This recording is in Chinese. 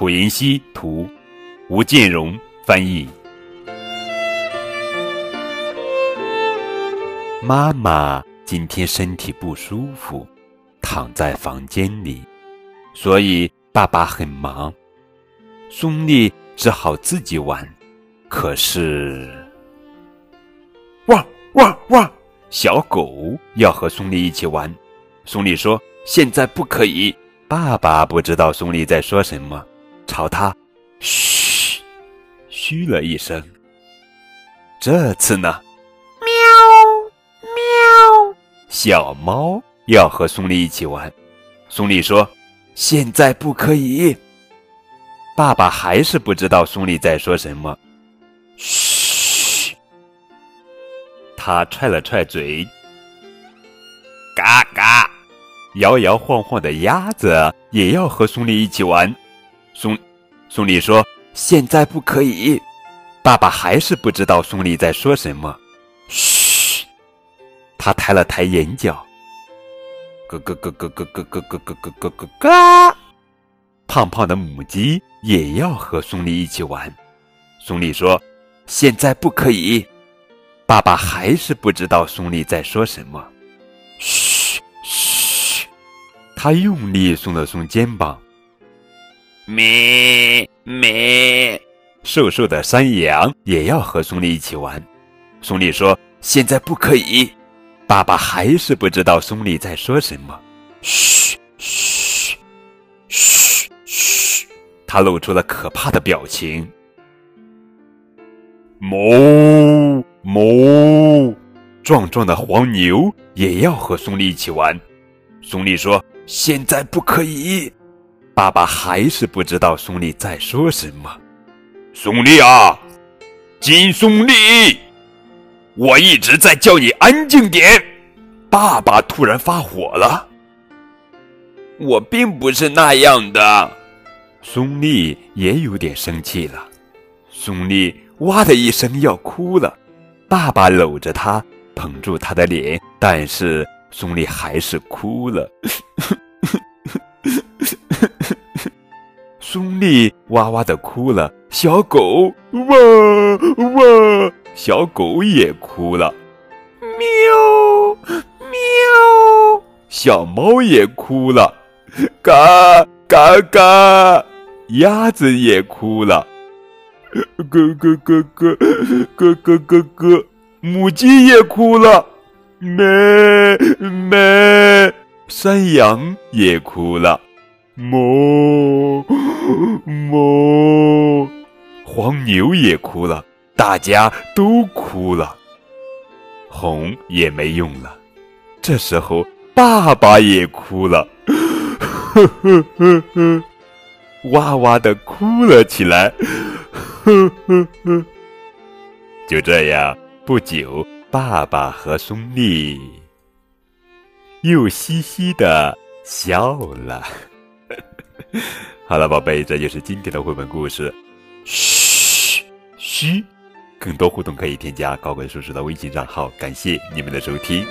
蒲银熙图，吴建荣翻译。妈妈今天身体不舒服，躺在房间里，所以爸爸很忙。松丽只好自己玩。可是，汪汪汪！小狗要和松丽一起玩。松丽说：“现在不可以。”爸爸不知道松丽在说什么。朝他嘘嘘了一声。这次呢？喵喵！小猫要和松丽一起玩。松丽说：“现在不可以。”爸爸还是不知道松丽在说什么。嘘！他踹了踹嘴。嘎嘎！摇摇晃晃的鸭子也要和松丽一起玩。松，松丽说：“现在不可以。”爸爸还是不知道松丽在说什么。嘘，他抬了抬眼角。咯咯咯咯咯咯咯咯咯咯咯咯咯。胖胖的母鸡也要和松丽一起玩。松丽说：“现在不可以。”爸爸还是不知道松丽在说什么。嘘嘘，他用力耸了耸肩膀。咩咩，瘦瘦的山羊也要和松丽一起玩。松丽说：“现在不可以。”爸爸还是不知道松丽在说什么。嘘嘘嘘嘘，他露出了可怕的表情。哞哞，壮壮的黄牛也要和松丽一起玩。松丽说：“现在不可以。”爸爸还是不知道松丽在说什么。松丽啊，金松丽，我一直在叫你安静点。爸爸突然发火了。我并不是那样的。松丽也有点生气了。松丽哇的一声要哭了。爸爸搂着她，捧住她的脸，但是松丽还是哭了。松丽哇哇的哭了，小狗哇哇，小狗也哭了，喵喵，小猫也哭了，嘎嘎嘎，鸭子也哭了，咯咯咯咯咯咯咯咯，母鸡也哭了，咩咩，山羊也哭了。哞 哞，黄牛也哭了，大家都哭了，哄也没用了。这时候，爸爸也哭了，呵呵呵呵，哇哇的哭了起来，呵呵呵。就这样，不久，爸爸和松丽又嘻嘻的笑了。好了，宝贝，这就是今天的绘本故事。嘘嘘，更多互动可以添加高贵叔叔的微信账号。感谢你们的收听。